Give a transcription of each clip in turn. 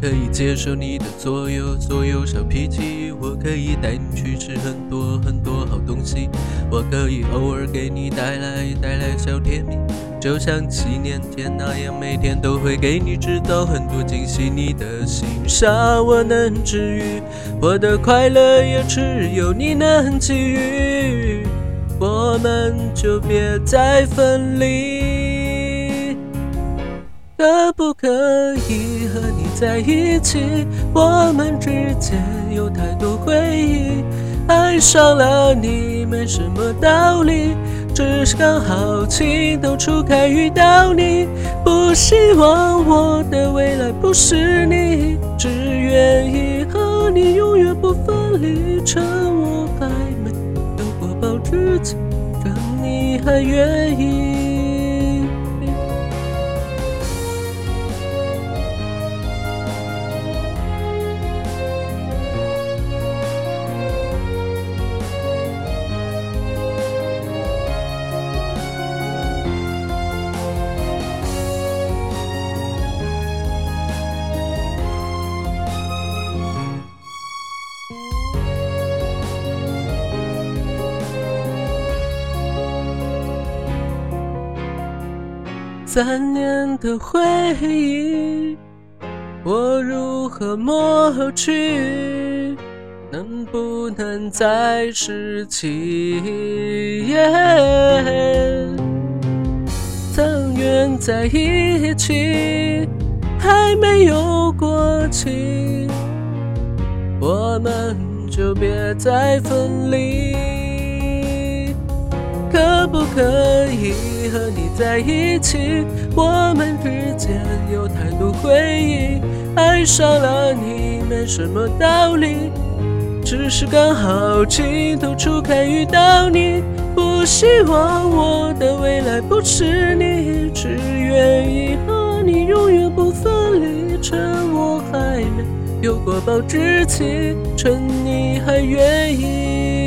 可以接受你的所有所有小脾气，我可以带你去吃很多很多好东西，我可以偶尔给你带来带来小甜蜜，就像七年前那样，每天都会给你制造很多惊喜。你的心伤我能治愈，我的快乐也只有你能给予，我们就别再分离。可不可以和你在一起？我们之间有太多回忆，爱上了你没什么道理，只是刚好情窦初开遇到你。不希望我的未来不是你，只愿意和你永远不分离。趁我还没有过保质期，趁你还愿意。三年的回忆，我如何抹去？能不能再拾起？曾愿在一起，还没有过期，我们就别再分离。可不可以和你在一起？我们之间有太多回忆，爱上了你没什么道理，只是刚好情窦初开遇到你。不希望我的未来不是你，只愿意和你永远不分离。趁我还没有过保质期，趁你还愿意。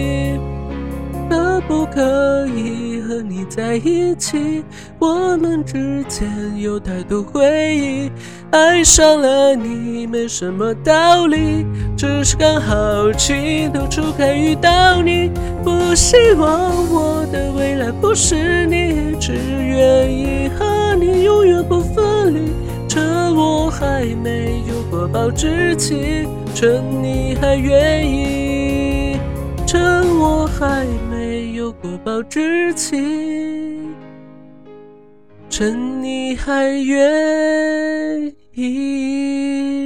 不可以和你在一起？我们之间有太多回忆，爱上了你没什么道理，只是刚好情窦初开遇到你。不希望我的未来不是你，只愿意和你永远不分离。趁我还没有过保质期，趁你还愿意，趁我还有过保质期，趁你还愿意。